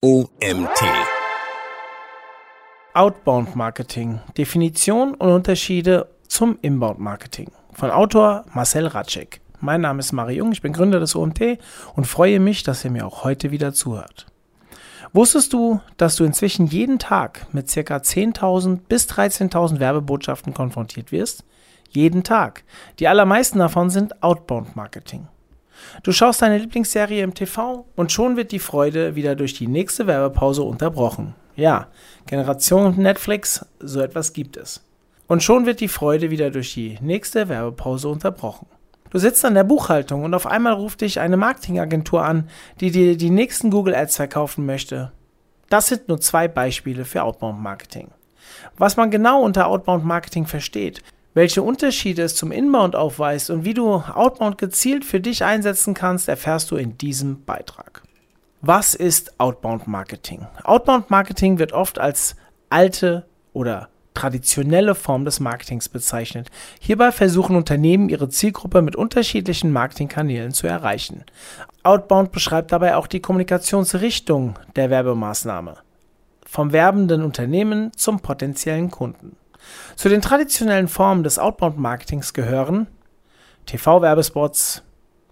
OMT. Outbound Marketing. Definition und Unterschiede zum Inbound Marketing. Von Autor Marcel Ratschek. Mein Name ist Mari Jung, ich bin Gründer des OMT und freue mich, dass ihr mir auch heute wieder zuhört. Wusstest du, dass du inzwischen jeden Tag mit ca. 10.000 bis 13.000 Werbebotschaften konfrontiert wirst? Jeden Tag. Die allermeisten davon sind Outbound Marketing. Du schaust deine Lieblingsserie im TV und schon wird die Freude wieder durch die nächste Werbepause unterbrochen. Ja, Generation Netflix, so etwas gibt es. Und schon wird die Freude wieder durch die nächste Werbepause unterbrochen. Du sitzt an der Buchhaltung und auf einmal ruft dich eine Marketingagentur an, die dir die nächsten Google Ads verkaufen möchte. Das sind nur zwei Beispiele für Outbound Marketing. Was man genau unter Outbound Marketing versteht, welche Unterschiede es zum Inbound aufweist und wie du Outbound gezielt für dich einsetzen kannst, erfährst du in diesem Beitrag. Was ist Outbound Marketing? Outbound Marketing wird oft als alte oder traditionelle Form des Marketings bezeichnet. Hierbei versuchen Unternehmen ihre Zielgruppe mit unterschiedlichen Marketingkanälen zu erreichen. Outbound beschreibt dabei auch die Kommunikationsrichtung der Werbemaßnahme. Vom werbenden Unternehmen zum potenziellen Kunden. Zu den traditionellen Formen des Outbound-Marketings gehören TV-Werbespots,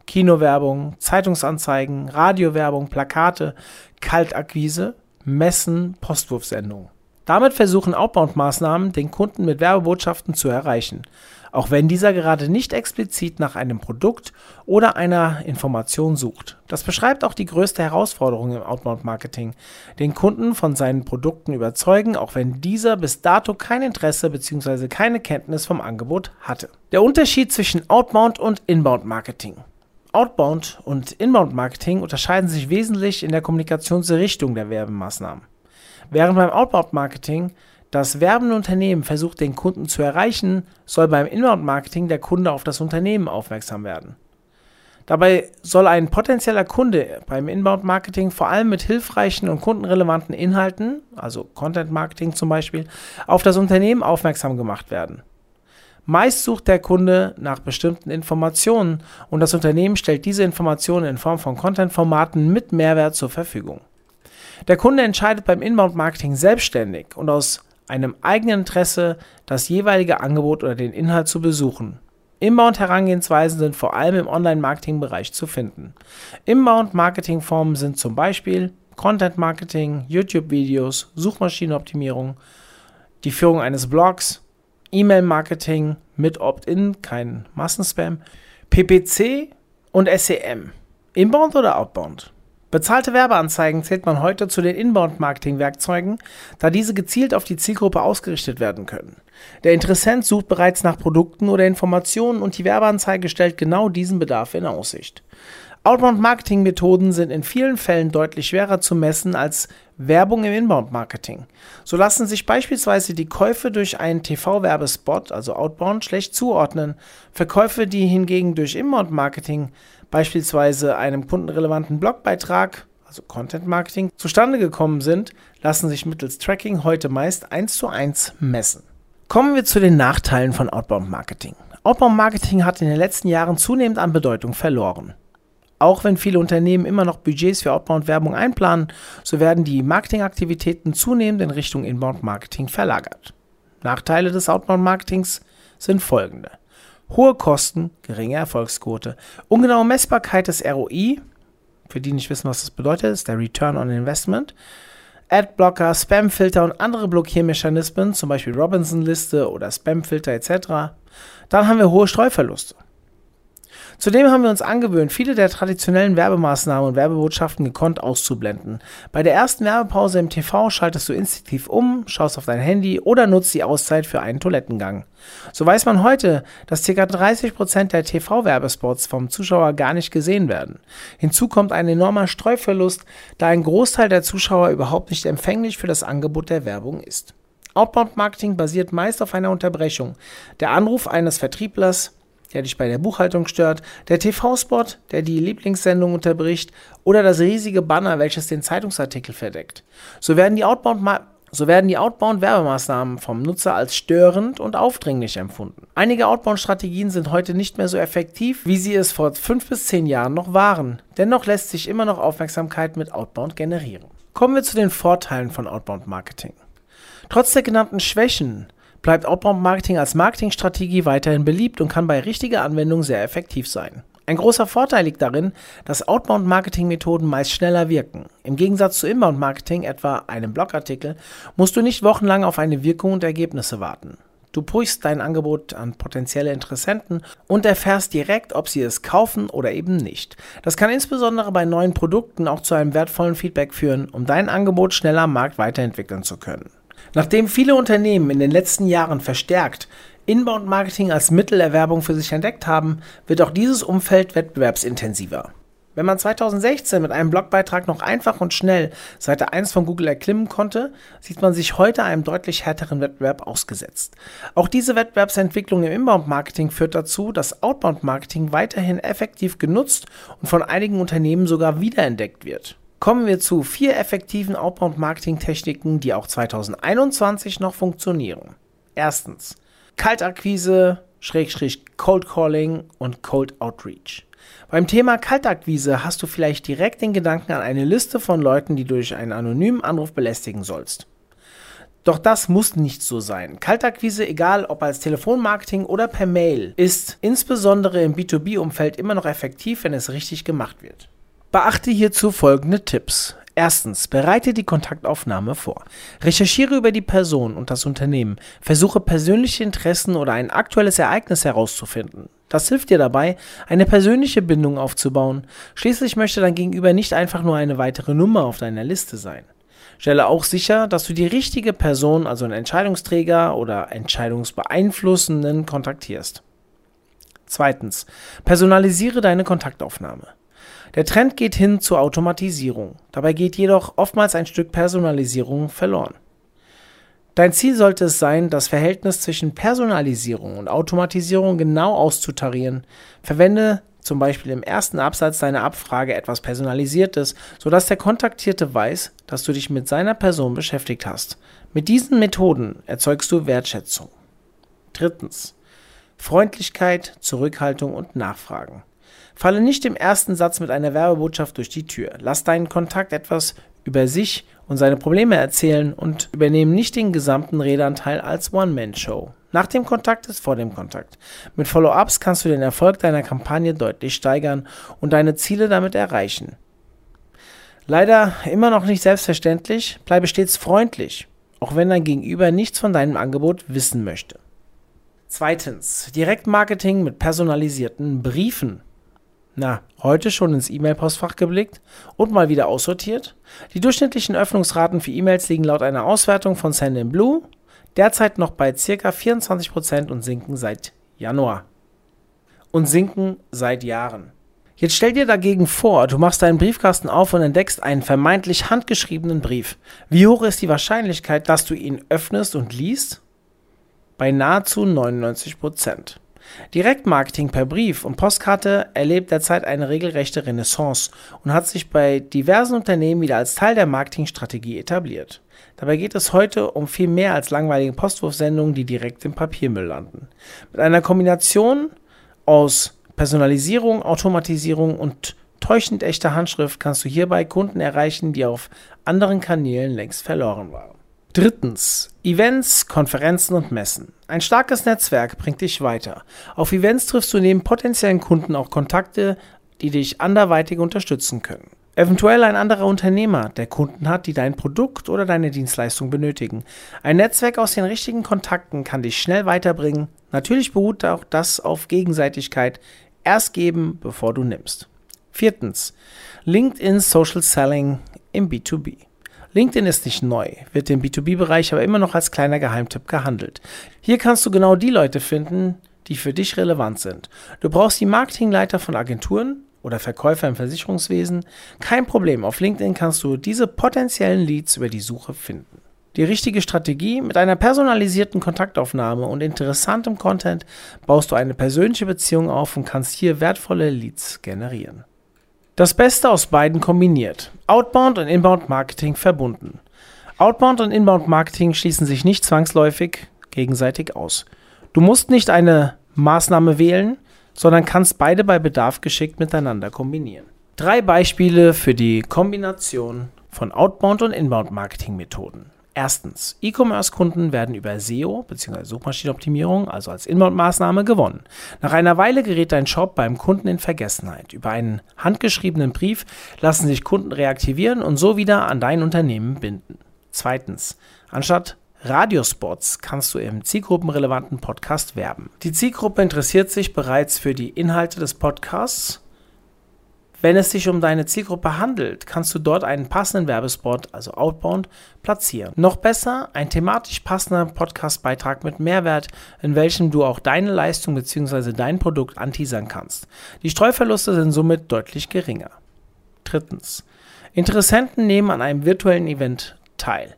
Kinowerbung, Zeitungsanzeigen, Radiowerbung, Plakate, Kaltakquise, Messen, Postwurfsendungen. Damit versuchen Outbound-Maßnahmen, den Kunden mit Werbebotschaften zu erreichen, auch wenn dieser gerade nicht explizit nach einem Produkt oder einer Information sucht. Das beschreibt auch die größte Herausforderung im Outbound-Marketing, den Kunden von seinen Produkten überzeugen, auch wenn dieser bis dato kein Interesse bzw. keine Kenntnis vom Angebot hatte. Der Unterschied zwischen Outbound und Inbound-Marketing. Outbound und Inbound-Marketing unterscheiden sich wesentlich in der Kommunikationsrichtung der Werbemaßnahmen. Während beim Outbound-Marketing das werbende Unternehmen versucht, den Kunden zu erreichen, soll beim Inbound-Marketing der Kunde auf das Unternehmen aufmerksam werden. Dabei soll ein potenzieller Kunde beim Inbound-Marketing vor allem mit hilfreichen und kundenrelevanten Inhalten, also Content-Marketing zum Beispiel, auf das Unternehmen aufmerksam gemacht werden. Meist sucht der Kunde nach bestimmten Informationen und das Unternehmen stellt diese Informationen in Form von Content-Formaten mit Mehrwert zur Verfügung. Der Kunde entscheidet beim Inbound-Marketing selbstständig und aus einem eigenen Interesse, das jeweilige Angebot oder den Inhalt zu besuchen. Inbound-Herangehensweisen sind vor allem im Online-Marketing-Bereich zu finden. Inbound-Marketing-Formen sind zum Beispiel Content-Marketing, YouTube-Videos, Suchmaschinenoptimierung, die Führung eines Blogs, E-Mail-Marketing mit Opt-in, kein Massenspam, PPC und SEM. Inbound oder Outbound? Bezahlte Werbeanzeigen zählt man heute zu den Inbound-Marketing-Werkzeugen, da diese gezielt auf die Zielgruppe ausgerichtet werden können. Der Interessent sucht bereits nach Produkten oder Informationen und die Werbeanzeige stellt genau diesen Bedarf in Aussicht. Outbound-Marketing-Methoden sind in vielen Fällen deutlich schwerer zu messen als Werbung im Inbound-Marketing. So lassen sich beispielsweise die Käufe durch einen TV-Werbespot, also Outbound, schlecht zuordnen. Verkäufe, die hingegen durch Inbound-Marketing, beispielsweise einem kundenrelevanten Blogbeitrag, also Content-Marketing, zustande gekommen sind, lassen sich mittels Tracking heute meist eins zu eins messen. Kommen wir zu den Nachteilen von Outbound-Marketing. Outbound-Marketing hat in den letzten Jahren zunehmend an Bedeutung verloren. Auch wenn viele Unternehmen immer noch Budgets für Outbound-Werbung einplanen, so werden die Marketingaktivitäten zunehmend in Richtung Inbound-Marketing verlagert. Nachteile des Outbound-Marketings sind folgende. Hohe Kosten, geringe Erfolgsquote, ungenaue Messbarkeit des ROI, für die nicht wissen, was das bedeutet, ist der Return on Investment, Adblocker, Spamfilter und andere Blockiermechanismen, zum Beispiel Robinson-Liste oder Spamfilter etc. Dann haben wir hohe Streuverluste. Zudem haben wir uns angewöhnt, viele der traditionellen Werbemaßnahmen und Werbebotschaften gekonnt auszublenden. Bei der ersten Werbepause im TV schaltest du instinktiv um, schaust auf dein Handy oder nutzt die Auszeit für einen Toilettengang. So weiß man heute, dass ca. 30% der TV-Werbespots vom Zuschauer gar nicht gesehen werden. Hinzu kommt ein enormer Streuverlust, da ein Großteil der Zuschauer überhaupt nicht empfänglich für das Angebot der Werbung ist. Outbound-Marketing basiert meist auf einer Unterbrechung. Der Anruf eines Vertrieblers, der dich bei der Buchhaltung stört, der TV-Spot, der die Lieblingssendung unterbricht oder das riesige Banner, welches den Zeitungsartikel verdeckt. So werden die Outbound so werden die Outbound-Werbemaßnahmen vom Nutzer als störend und aufdringlich empfunden. Einige Outbound-Strategien sind heute nicht mehr so effektiv, wie sie es vor fünf bis zehn Jahren noch waren. Dennoch lässt sich immer noch Aufmerksamkeit mit Outbound generieren. Kommen wir zu den Vorteilen von Outbound Marketing. Trotz der genannten Schwächen bleibt Outbound Marketing als Marketingstrategie weiterhin beliebt und kann bei richtiger Anwendung sehr effektiv sein. Ein großer Vorteil liegt darin, dass Outbound-Marketing-Methoden meist schneller wirken. Im Gegensatz zu Inbound-Marketing, etwa einem Blogartikel, musst du nicht wochenlang auf eine Wirkung und Ergebnisse warten. Du prüfst dein Angebot an potenzielle Interessenten und erfährst direkt, ob sie es kaufen oder eben nicht. Das kann insbesondere bei neuen Produkten auch zu einem wertvollen Feedback führen, um dein Angebot schneller am Markt weiterentwickeln zu können. Nachdem viele Unternehmen in den letzten Jahren verstärkt Inbound-Marketing als Mittelerwerbung für sich entdeckt haben, wird auch dieses Umfeld wettbewerbsintensiver. Wenn man 2016 mit einem Blogbeitrag noch einfach und schnell Seite 1 von Google erklimmen konnte, sieht man sich heute einem deutlich härteren Wettbewerb ausgesetzt. Auch diese Wettbewerbsentwicklung im Inbound-Marketing führt dazu, dass Outbound-Marketing weiterhin effektiv genutzt und von einigen Unternehmen sogar wiederentdeckt wird. Kommen wir zu vier effektiven Outbound-Marketing-Techniken, die auch 2021 noch funktionieren. Erstens Kaltakquise, Schrägstrich Cold Calling und Cold Outreach. Beim Thema Kaltakquise hast du vielleicht direkt den Gedanken an eine Liste von Leuten, die du durch einen anonymen Anruf belästigen sollst. Doch das muss nicht so sein. Kaltakquise, egal ob als Telefonmarketing oder per Mail, ist insbesondere im B2B-Umfeld immer noch effektiv, wenn es richtig gemacht wird. Beachte hierzu folgende Tipps. Erstens, bereite die Kontaktaufnahme vor. Recherchiere über die Person und das Unternehmen. Versuche persönliche Interessen oder ein aktuelles Ereignis herauszufinden. Das hilft dir dabei, eine persönliche Bindung aufzubauen. Schließlich möchte dein Gegenüber nicht einfach nur eine weitere Nummer auf deiner Liste sein. Stelle auch sicher, dass du die richtige Person, also einen Entscheidungsträger oder Entscheidungsbeeinflussenden, kontaktierst. Zweitens, personalisiere deine Kontaktaufnahme. Der Trend geht hin zur Automatisierung. Dabei geht jedoch oftmals ein Stück Personalisierung verloren. Dein Ziel sollte es sein, das Verhältnis zwischen Personalisierung und Automatisierung genau auszutarieren. Verwende zum Beispiel im ersten Absatz deiner Abfrage etwas Personalisiertes, sodass der Kontaktierte weiß, dass du dich mit seiner Person beschäftigt hast. Mit diesen Methoden erzeugst du Wertschätzung. Drittens. Freundlichkeit, Zurückhaltung und Nachfragen. Falle nicht im ersten Satz mit einer Werbebotschaft durch die Tür. Lass deinen Kontakt etwas über sich und seine Probleme erzählen und übernehmen nicht den gesamten Redeanteil als One-Man-Show. Nach dem Kontakt ist vor dem Kontakt. Mit Follow-ups kannst du den Erfolg deiner Kampagne deutlich steigern und deine Ziele damit erreichen. Leider immer noch nicht selbstverständlich, bleibe stets freundlich, auch wenn dein Gegenüber nichts von deinem Angebot wissen möchte. Zweitens, Direktmarketing mit personalisierten Briefen. Na, heute schon ins E-Mail-Postfach geblickt und mal wieder aussortiert? Die durchschnittlichen Öffnungsraten für E-Mails liegen laut einer Auswertung von Sendinblue derzeit noch bei ca. 24% und sinken seit Januar. Und sinken seit Jahren. Jetzt stell dir dagegen vor, du machst deinen Briefkasten auf und entdeckst einen vermeintlich handgeschriebenen Brief. Wie hoch ist die Wahrscheinlichkeit, dass du ihn öffnest und liest? Bei nahezu 99 Prozent. Direktmarketing per Brief und Postkarte erlebt derzeit eine regelrechte Renaissance und hat sich bei diversen Unternehmen wieder als Teil der Marketingstrategie etabliert. Dabei geht es heute um viel mehr als langweilige Postwurfsendungen, die direkt im Papiermüll landen. Mit einer Kombination aus Personalisierung, Automatisierung und täuschend echter Handschrift kannst du hierbei Kunden erreichen, die auf anderen Kanälen längst verloren waren. Drittens. Events, Konferenzen und Messen. Ein starkes Netzwerk bringt dich weiter. Auf Events triffst du neben potenziellen Kunden auch Kontakte, die dich anderweitig unterstützen können. Eventuell ein anderer Unternehmer, der Kunden hat, die dein Produkt oder deine Dienstleistung benötigen. Ein Netzwerk aus den richtigen Kontakten kann dich schnell weiterbringen. Natürlich beruht auch das auf Gegenseitigkeit. Erst geben, bevor du nimmst. Viertens. LinkedIn Social Selling im B2B. LinkedIn ist nicht neu, wird im B2B-Bereich aber immer noch als kleiner Geheimtipp gehandelt. Hier kannst du genau die Leute finden, die für dich relevant sind. Du brauchst die Marketingleiter von Agenturen oder Verkäufer im Versicherungswesen. Kein Problem, auf LinkedIn kannst du diese potenziellen Leads über die Suche finden. Die richtige Strategie mit einer personalisierten Kontaktaufnahme und interessantem Content baust du eine persönliche Beziehung auf und kannst hier wertvolle Leads generieren. Das Beste aus beiden kombiniert. Outbound und Inbound Marketing verbunden. Outbound und Inbound Marketing schließen sich nicht zwangsläufig gegenseitig aus. Du musst nicht eine Maßnahme wählen, sondern kannst beide bei Bedarf geschickt miteinander kombinieren. Drei Beispiele für die Kombination von Outbound- und Inbound-Marketing-Methoden. Erstens, E-Commerce-Kunden werden über SEO bzw. Suchmaschinenoptimierung, also als Inbound-Maßnahme, gewonnen. Nach einer Weile gerät dein Shop beim Kunden in Vergessenheit. Über einen handgeschriebenen Brief lassen sich Kunden reaktivieren und so wieder an dein Unternehmen binden. Zweitens, anstatt Radiospots kannst du im zielgruppenrelevanten Podcast werben. Die Zielgruppe interessiert sich bereits für die Inhalte des Podcasts wenn es sich um deine Zielgruppe handelt, kannst du dort einen passenden Werbespot, also Outbound, platzieren. Noch besser, ein thematisch passender Podcastbeitrag mit Mehrwert, in welchem du auch deine Leistung bzw. dein Produkt anteasern kannst. Die Streuverluste sind somit deutlich geringer. Drittens. Interessenten nehmen an einem virtuellen Event teil.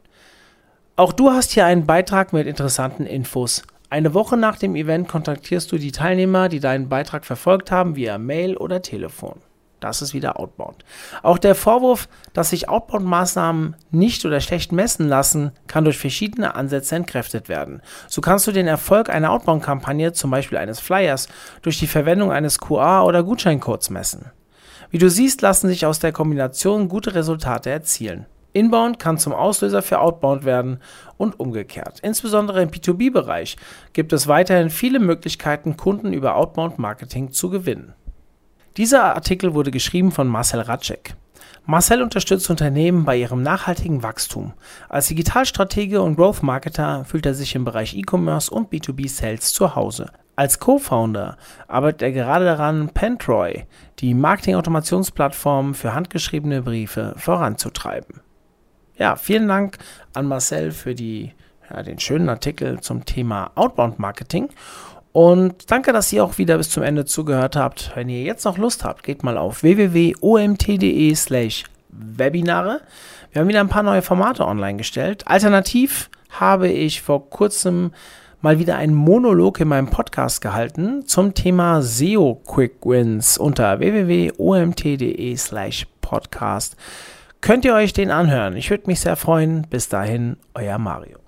Auch du hast hier einen Beitrag mit interessanten Infos. Eine Woche nach dem Event kontaktierst du die Teilnehmer, die deinen Beitrag verfolgt haben, via Mail oder Telefon. Das ist wieder Outbound. Auch der Vorwurf, dass sich Outbound-Maßnahmen nicht oder schlecht messen lassen, kann durch verschiedene Ansätze entkräftet werden. So kannst du den Erfolg einer Outbound-Kampagne, zum Beispiel eines Flyers, durch die Verwendung eines QR- oder Gutscheincodes messen. Wie du siehst, lassen sich aus der Kombination gute Resultate erzielen. Inbound kann zum Auslöser für Outbound werden und umgekehrt. Insbesondere im B2B-Bereich gibt es weiterhin viele Möglichkeiten, Kunden über Outbound-Marketing zu gewinnen. Dieser Artikel wurde geschrieben von Marcel Ratschek. Marcel unterstützt Unternehmen bei ihrem nachhaltigen Wachstum. Als Digitalstratege und Growth Marketer fühlt er sich im Bereich E-Commerce und B2B Sales zu Hause. Als Co-Founder arbeitet er gerade daran, Pentroy, die Marketing-Automationsplattform für handgeschriebene Briefe, voranzutreiben. Ja, vielen Dank an Marcel für die, ja, den schönen Artikel zum Thema Outbound Marketing. Und danke, dass ihr auch wieder bis zum Ende zugehört habt. Wenn ihr jetzt noch Lust habt, geht mal auf www.omt.de slash Webinare. Wir haben wieder ein paar neue Formate online gestellt. Alternativ habe ich vor kurzem mal wieder einen Monolog in meinem Podcast gehalten zum Thema SEO Quick Wins unter www.omt.de slash podcast. Könnt ihr euch den anhören? Ich würde mich sehr freuen. Bis dahin, euer Mario.